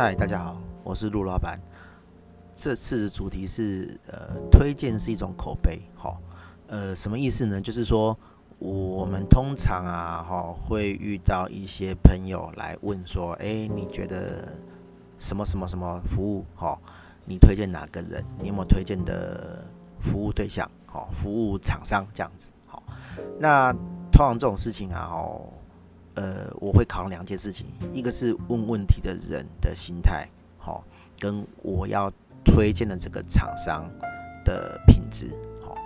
嗨，大家好，我是陆老板。这次的主题是呃，推荐是一种口碑，好，呃，什么意思呢？就是说我们通常啊，哈，会遇到一些朋友来问说，哎，你觉得什么什么什么服务，哈，你推荐哪个人？你有没有推荐的服务对象？好，服务厂商这样子，好。那通常这种事情啊，哦。呃，我会考量两件事情，一个是问问题的人的心态，好，跟我要推荐的这个厂商的品质，好。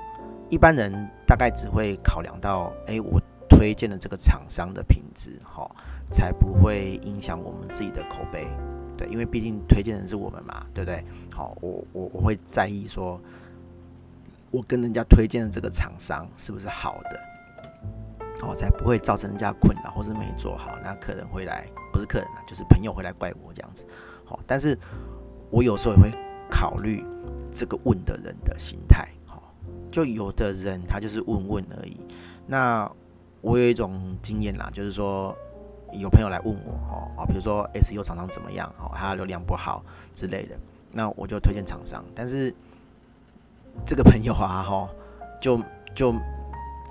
一般人大概只会考量到，哎，我推荐的这个厂商的品质，好，才不会影响我们自己的口碑，对，因为毕竟推荐人是我们嘛，对不对？好，我我我会在意说，我跟人家推荐的这个厂商是不是好的。哦，才不会造成人家困扰，或是没做好，那客人会来，不是客人啊，就是朋友会来怪我这样子。好，但是我有时候也会考虑这个问的人的心态。好，就有的人他就是问问而已。那我有一种经验啦，就是说有朋友来问我，哦，比如说 SU 厂商怎么样，哦，他流量不好之类的，那我就推荐厂商。但是这个朋友啊，哈，就就。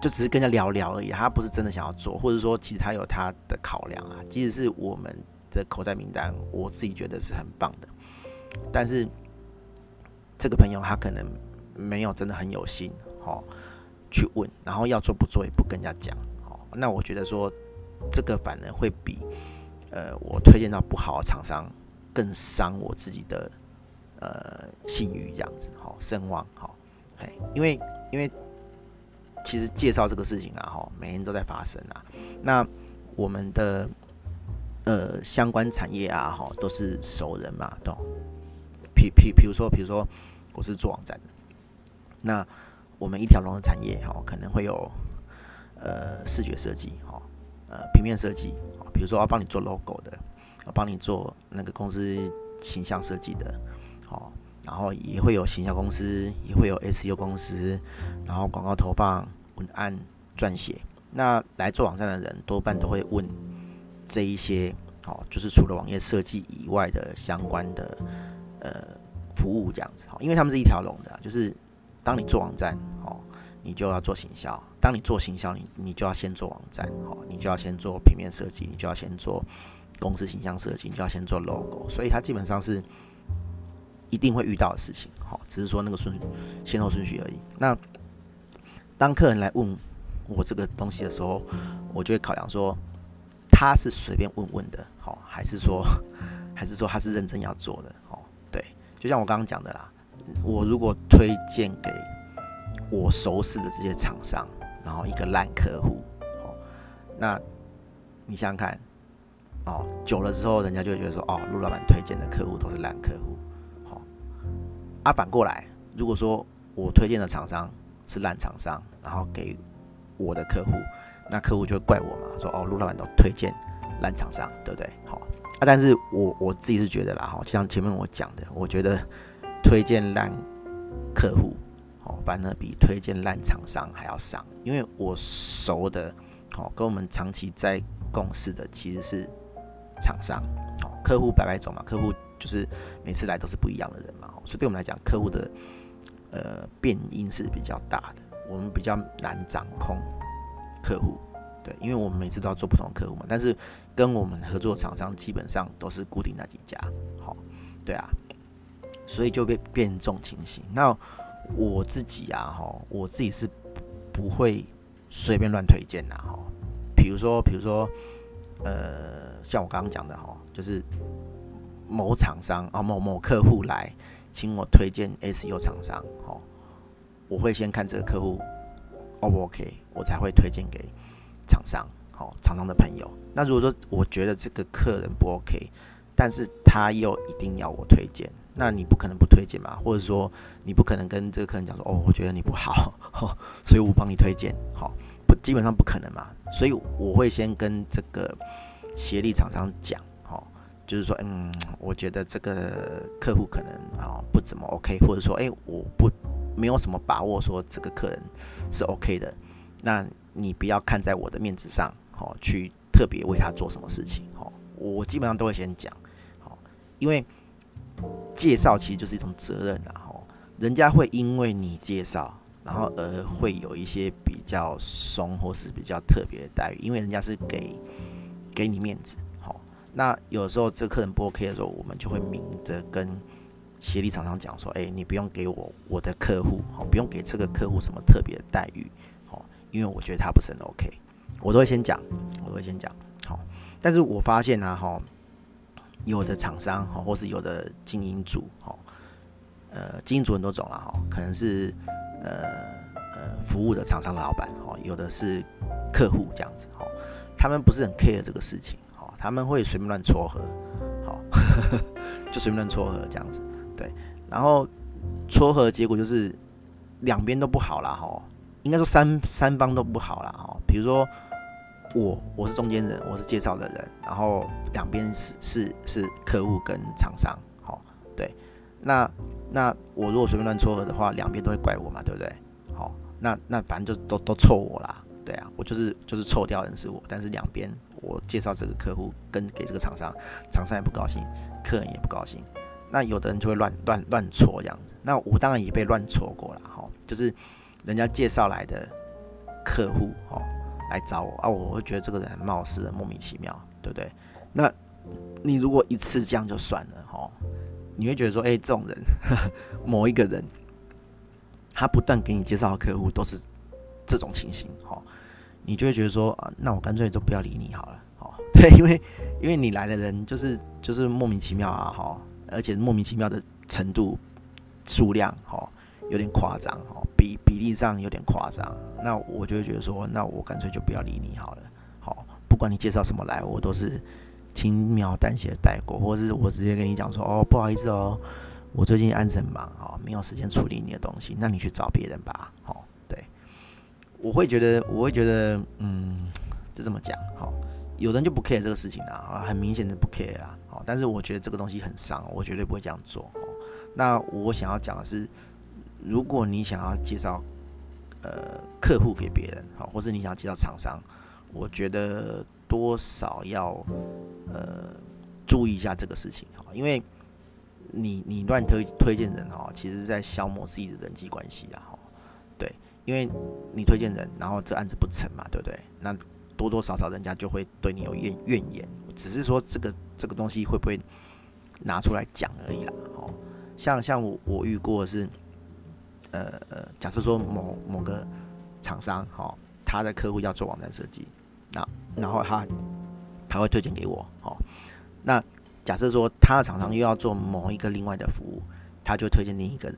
就只是跟他聊聊而已，他不是真的想要做，或者说其实他有他的考量啊。即使是我们的口袋名单，我自己觉得是很棒的，但是这个朋友他可能没有真的很有心，哦，去问，然后要做不做也不跟人家讲，哦，那我觉得说这个反而会比呃我推荐到不好的厂商更伤我自己的呃信誉这样子，好，声望，好，哎，因为因为。其实介绍这个事情啊，哈，每天都在发生啊。那我们的呃相关产业啊，哈，都是熟人嘛，懂？比比比如说，比如说我是做网站的，那我们一条龙的产业哈，可能会有呃视觉设计，哈，呃平面设计，比如说要帮你做 logo 的，要帮你做那个公司形象设计的，然后也会有行销公司，也会有 SEO 公司，然后广告投放、文案撰写。那来做网站的人多半都会问这一些，哦，就是除了网页设计以外的相关的呃服务这样子，哦因为他们是一条龙的，就是当你做网站，哦，你就要做行销；当你做行销，你你就要先做网站，哦，你就要先做平面设计，你就要先做公司形象设计，你就要先做 logo。所以它基本上是。一定会遇到的事情，好，只是说那个顺先后顺序而已。那当客人来问我这个东西的时候，我就会考量说，他是随便问问的，好，还是说，还是说他是认真要做的，好，对，就像我刚刚讲的啦，我如果推荐给我熟识的这些厂商，然后一个烂客户，好，那你想想看，哦，久了之后，人家就会觉得说，哦，陆老板推荐的客户都是烂客户。啊，反过来，如果说我推荐的厂商是烂厂商，然后给我的客户，那客户就会怪我嘛，说哦，陆老板都推荐烂厂商，对不对？好啊，但是我我自己是觉得啦，哈，就像前面我讲的，我觉得推荐烂客户，哦，反而比推荐烂厂商还要伤，因为我熟的，哦，跟我们长期在共事的其实是厂商，哦，客户百百种嘛，客户。就是每次来都是不一样的人嘛，所以对我们来讲，客户的呃变因是比较大的，我们比较难掌控客户，对，因为我们每次都要做不同客户嘛。但是跟我们合作厂商基本上都是固定那几家，好，对啊，所以就变变这种情形。那我自己啊，哈，我自己是不会随便乱推荐的，哈。比如说，比如说，呃，像我刚刚讲的，哈，就是。某厂商啊，某某客户来请我推荐 SEO 厂商，哦，我会先看这个客户 O 不 OK，我才会推荐给厂商，好，厂商的朋友。那如果说我觉得这个客人不 OK，但是他又一定要我推荐，那你不可能不推荐嘛？或者说你不可能跟这个客人讲说，哦，我觉得你不好，所以我帮你推荐，好，不，基本上不可能嘛。所以我会先跟这个协力厂商讲。就是说，嗯，我觉得这个客户可能啊不怎么 OK，或者说，哎，我不没有什么把握说这个客人是 OK 的，那你不要看在我的面子上，哦，去特别为他做什么事情，哦，我基本上都会先讲，好，因为介绍其实就是一种责任啊，哦，人家会因为你介绍，然后而会有一些比较松或是比较特别的待遇，因为人家是给给你面子，那有时候这客人不 OK 的时候，我们就会明着跟协力厂商讲说，哎，你不用给我我的客户，好，不用给这个客户什么特别的待遇，好，因为我觉得他不是很 OK，我都会先讲，我都会先讲，好。但是我发现呢，哈，有的厂商，哈，或是有的经营组，哈，呃，经营组很多种了，哈，可能是呃呃服务的厂商老板，哈，有的是客户这样子，哈，他们不是很 care 这个事情，他们会随便乱撮合，好，就随便乱撮合这样子，对，然后撮合结果就是两边都不好了，哈，应该说三三方都不好了，哈，比如说。我我是中间人，我是介绍的人，然后两边是是是客户跟厂商，好，对，那那我如果随便乱撮合的话，两边都会怪我嘛，对不对？好，那那反正就都都臭我啦，对啊，我就是就是臭掉人是我，但是两边我介绍这个客户跟给这个厂商，厂商也不高兴，客人也不高兴，那有的人就会乱乱乱撮这样子，那我当然也被乱撮过了，哈，就是人家介绍来的客户，哈。来找我啊！我会觉得这个人很冒失的，莫名其妙，对不对？那你如果一次这样就算了哈，你会觉得说，哎、这种人，某一个人，他不断给你介绍的客户都是这种情形哈，你就会觉得说，啊，那我干脆都不要理你好了，好，对，因为因为你来的人就是就是莫名其妙啊，哈，而且莫名其妙的程度、数量，哈。有点夸张哦，比比例上有点夸张，那我就会觉得说，那我干脆就不要理你好了。好，不管你介绍什么来，我都是轻描淡写带过，或者是我直接跟你讲说，哦，不好意思哦，我最近案子很忙哦，没有时间处理你的东西，那你去找别人吧。好，我会觉得，我会觉得，嗯，就这么讲。好，有人就不 care 这个事情啊，很明显的不 care 啊。好，但是我觉得这个东西很伤，我绝对不会这样做。那我想要讲的是。如果你想要介绍呃客户给别人，好，或是你想要介绍厂商，我觉得多少要呃注意一下这个事情哈，因为你你乱推推荐人哦，其实在消磨自己的人际关系啊，因为你推荐人，然后这案子不成嘛，对不对？那多多少少人家就会对你有怨怨言，只是说这个这个东西会不会拿出来讲而已啦，哦，像像我我遇过的是。呃呃，假设说某某个厂商哈，他的客户要做网站设计，那然后他他会推荐给我，好，那假设说他的厂商又要做某一个另外的服务，他就推荐另一个人，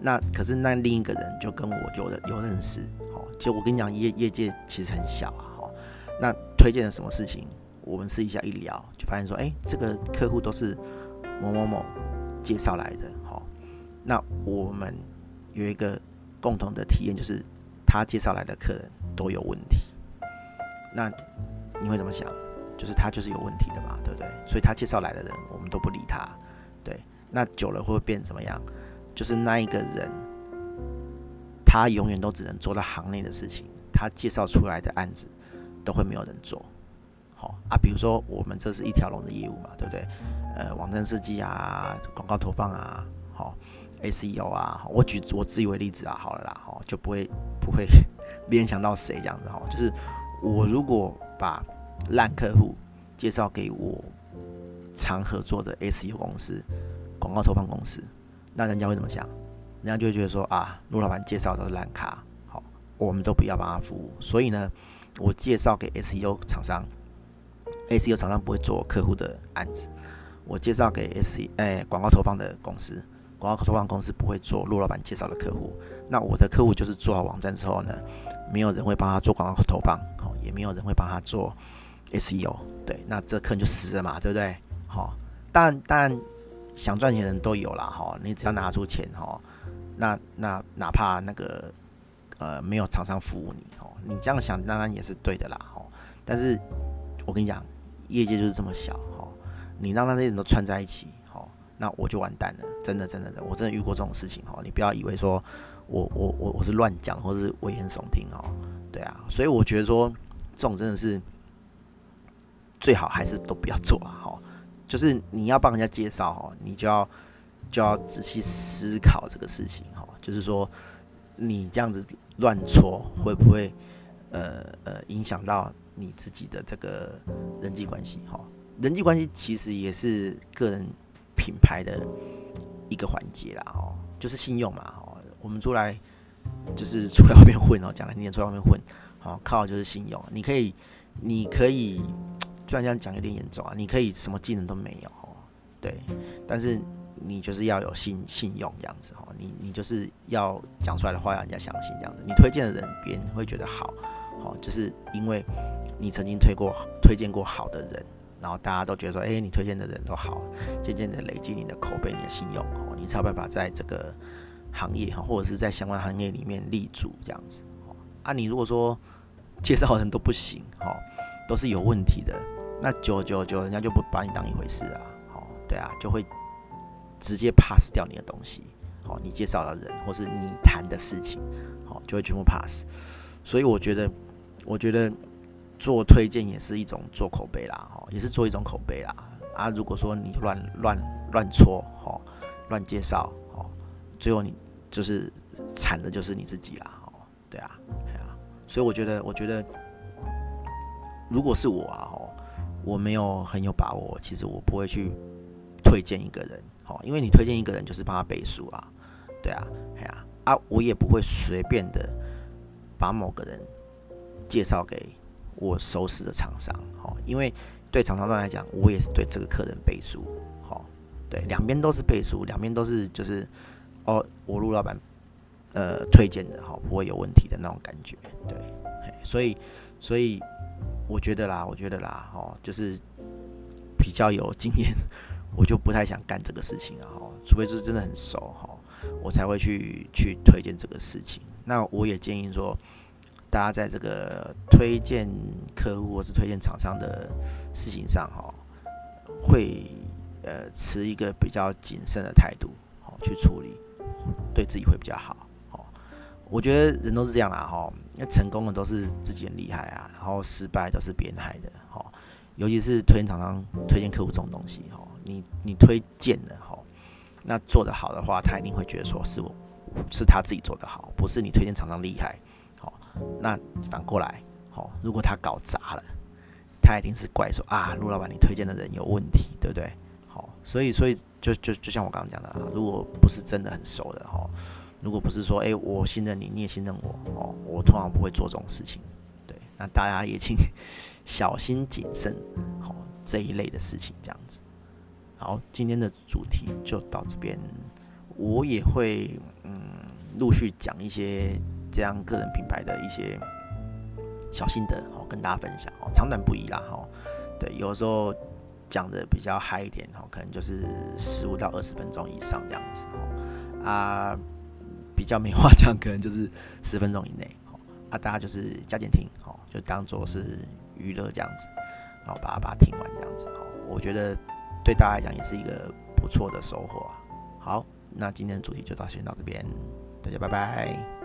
那可是那另一个人就跟我有有认识，好，就我跟你讲业业界其实很小啊，好，那推荐了什么事情，我们试一下一聊，就发现说，哎，这个客户都是某某某介绍来的。那我们有一个共同的体验，就是他介绍来的客人都有问题。那你会怎么想？就是他就是有问题的嘛，对不对？所以他介绍来的人，我们都不理他。对，那久了会不会变怎么样？就是那一个人，他永远都只能做到行内的事情，他介绍出来的案子都会没有人做。好啊，比如说我们这是一条龙的业务嘛，对不对？呃，网站设计啊，广告投放啊，好。SEO 啊，我举我自己为例子啊，好了啦，哈，就不会不会 联想到谁这样子哈，就是我如果把烂客户介绍给我常合作的 SEO 公司、广告投放公司，那人家会怎么想？人家就会觉得说啊，陆老板介绍的都是烂咖，好，我们都不要帮他服务。所以呢，我介绍给 SEO 厂商，SEO 厂商不会做客户的案子，我介绍给 SE 哎广告投放的公司。广告投放公司不会做陆老板介绍的客户，那我的客户就是做好网站之后呢，没有人会帮他做广告投放，好，也没有人会帮他做 SEO，对，那这客人就死了嘛，对不对？好，但但想赚钱的人都有啦，哈，你只要拿出钱，哈，那那哪怕那个呃没有厂商服务你，哦，你这样想当然也是对的啦，哈，但是我跟你讲，业界就是这么小，哈，你让那些人都串在一起哈。那我就完蛋了，真的，真的，的，我真的遇过这种事情哦。你不要以为说我，我，我，我是乱讲，或是危言耸听哦。对啊，所以我觉得说，这种真的是最好还是都不要做啊。哈，就是你要帮人家介绍哦，你就要就要仔细思考这个事情哈，就是说你这样子乱戳会不会呃呃影响到你自己的这个人际关系哈？人际关系其实也是个人品牌的一个环节啦哦，就是信用嘛哦，我们出来就是出来外面混哦，讲来你也出来外面混，好靠就是信用，你可以你可以。虽然这样讲有点严重啊，你可以什么技能都没有，对，但是你就是要有信信用这样子哦，你你就是要讲出来的话让人家相信这样子，你推荐的人别人会觉得好，哦，就是因为你曾经推过推荐过好的人，然后大家都觉得说，哎，你推荐的人都好，渐渐的累积你的口碑、你的信用哦，你才有办法在这个行业哈，或者是在相关行业里面立足这样子哦。啊，你如果说介绍人都不行哦，都是有问题的。那久久久，人家就不把你当一回事啊，哦，对啊，就会直接 pass 掉你的东西，哦，你介绍的人或是你谈的事情，哦，就会全部 pass。所以我觉得，我觉得做推荐也是一种做口碑啦，哦，也是做一种口碑啦。啊，如果说你乱乱乱戳，哦，乱介绍，哦，最后你就是惨的就是你自己啦，哦，对啊，对啊。所以我觉得，我觉得如果是我啊，哦。我没有很有把握，其实我不会去推荐一个人，好，因为你推荐一个人就是帮他背书啊，对啊，哎呀，啊，我也不会随便的把某个人介绍给我熟识的厂商，好，因为对厂商端来讲，我也是对这个客人背书，好，对，两边都是背书，两边都是就是哦，我陆老板呃推荐的，好，不会有问题的那种感觉，对，所以所以。我觉得啦，我觉得啦，哦，就是比较有经验，我就不太想干这个事情啊，哦，除非就是真的很熟哈，我才会去去推荐这个事情。那我也建议说，大家在这个推荐客户或是推荐厂商的事情上，哈，会呃持一个比较谨慎的态度，好去处理，对自己会比较好。我觉得人都是这样啦，哈，那成功的都是自己很厉害啊，然后失败都是别人害的，哈，尤其是推荐厂商、推荐客户这种东西，哈，你你推荐的，哈，那做得好的话，他一定会觉得说是我，是他自己做得好，不是你推荐厂商厉害，好，那反过来，好，如果他搞砸了，他一定是怪说啊，陆老板你推荐的人有问题，对不对？好，所以所以就就就像我刚刚讲的，如果不是真的很熟的，哈。如果不是说，哎、我信任你，你也信任我，哦，我通常不会做这种事情。对，那大家也请小心谨慎，好，这一类的事情这样子。好，今天的主题就到这边，我也会嗯陆续讲一些这样个人品牌的一些小心得，好，跟大家分享，哦，长短不一啦，哈，对，有时候讲的比较嗨一点，哦，可能就是十五到二十分钟以上这样子，啊。比较没话讲，可能就是十分钟以内，哦啊，大家就是加减听，哦，就当做是娱乐这样子，然后把它把它听完这样子，哦，我觉得对大家来讲也是一个不错的收获。好，那今天的主题就到先到这边，大家拜拜。